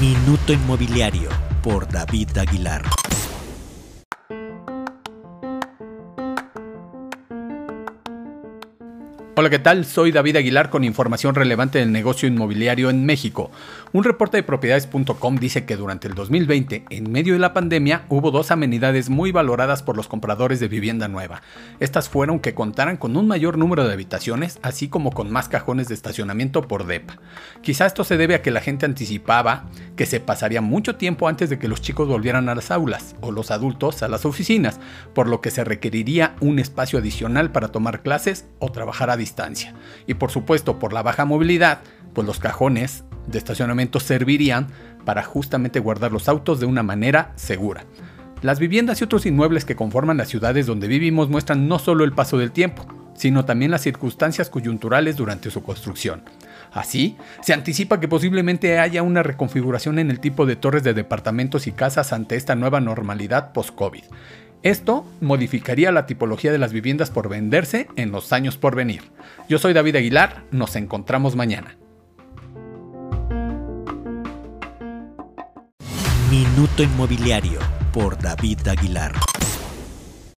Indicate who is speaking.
Speaker 1: Minuto Inmobiliario por David Aguilar.
Speaker 2: Hola, ¿qué tal? Soy David Aguilar con información relevante del negocio inmobiliario en México. Un reporte de propiedades.com dice que durante el 2020, en medio de la pandemia, hubo dos amenidades muy valoradas por los compradores de vivienda nueva. Estas fueron que contaran con un mayor número de habitaciones, así como con más cajones de estacionamiento por DEPA. Quizá esto se debe a que la gente anticipaba que se pasaría mucho tiempo antes de que los chicos volvieran a las aulas o los adultos a las oficinas, por lo que se requeriría un espacio adicional para tomar clases o trabajar a distancia. Y por supuesto, por la baja movilidad, pues los cajones de estacionamiento servirían para justamente guardar los autos de una manera segura. Las viviendas y otros inmuebles que conforman las ciudades donde vivimos muestran no solo el paso del tiempo, sino también las circunstancias coyunturales durante su construcción. Así, se anticipa que posiblemente haya una reconfiguración en el tipo de torres de departamentos y casas ante esta nueva normalidad post-COVID. Esto modificaría la tipología de las viviendas por venderse en los años por venir. Yo soy David Aguilar, nos encontramos mañana.
Speaker 1: Minuto Inmobiliario por David Aguilar.